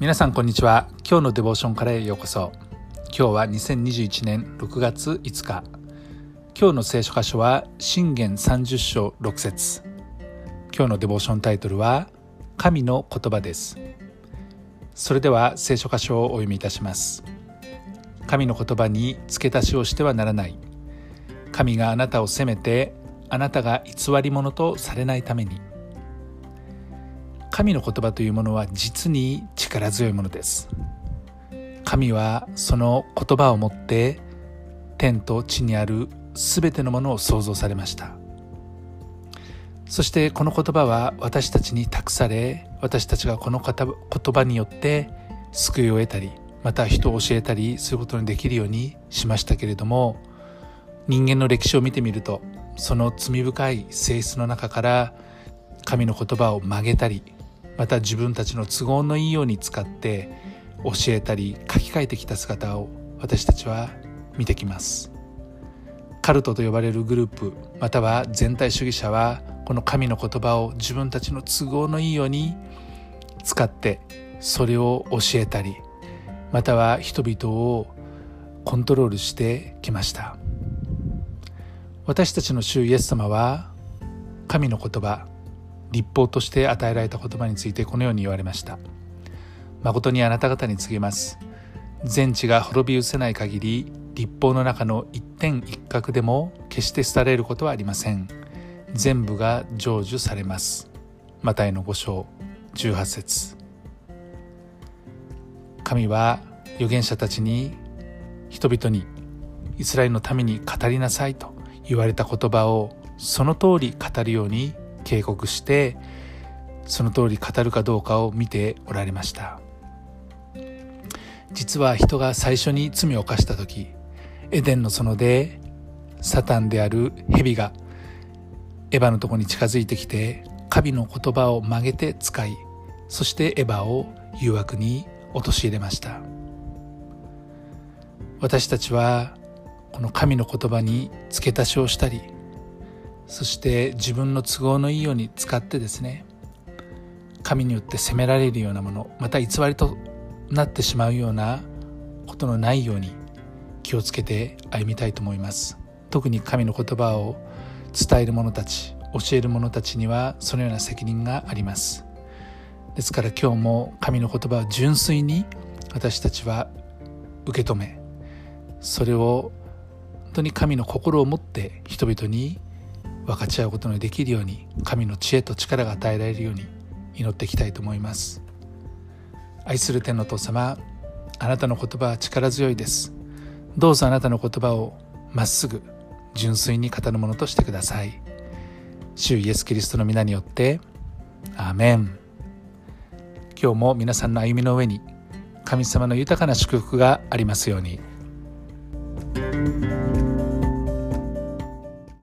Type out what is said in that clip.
皆さんこんにちは。今日のデボーションからへようこそ。今日は2021年6月5日。今日の聖書箇所は信玄30章6節。今日のデボーションタイトルは神の言葉です。それでは聖書箇所をお読みいたします。神の言葉に付け足しをしてはならない。神があなたを責めてあなたが偽り者とされないために。神の言葉というものは実に力強いものです。神はその言葉をもって天と地にある全てのものを創造されました。そしてこの言葉は私たちに託され私たちがこの言葉によって救いを得たりまた人を教えたりすることにできるようにしましたけれども人間の歴史を見てみるとその罪深い性質の中から神の言葉を曲げたりまた自分たちの都合のいいように使って教えたり書き換えてきた姿を私たちは見てきます。カルトと呼ばれるグループまたは全体主義者はこの神の言葉を自分たちの都合のいいように使ってそれを教えたりまたは人々をコントロールしてきました。私たちの主イエス様は神の言葉立法として与えられた言葉についてこのように言われました。誠にあなた方に告げます。全地が滅び失せない限り立法の中の一点一角でも決して廃れることはありません。全部が成就されます。マタイの5章18節。神は預言者たちに人々にイスラエルのために語りなさいと言われた言葉をその通り語るように警告してその通り語るかどうかを見ておられました。実は人が最初に罪を犯した時エデンの園でサタンである蛇がエヴァのとこに近づいてきて神の言葉を曲げて使いそしてエヴァを誘惑に陥れました。私たちはこの神の言葉に付け足しをしたりそして自分の都合のいいように使ってですね神によって責められるようなものまた偽りとなってしまうようなことのないように気をつけて歩みたいと思います。特に神の言葉を伝える者たち教える者たちにはそのような責任があります。ですから今日も神の言葉を純粋に私たちは受け止めそれを本当に神の心を持って人々に分かち合うことのできるように神の知恵と力が与えられるように祈っていきたいと思います。愛する天の父様あなたの言葉は力強いです。どうぞあなたの言葉をまっすぐ純粋に語るものとしてください。主イエス・キリストの皆によってアーメン。今日も皆さんの歩みの上に神様の豊かな祝福がありますように。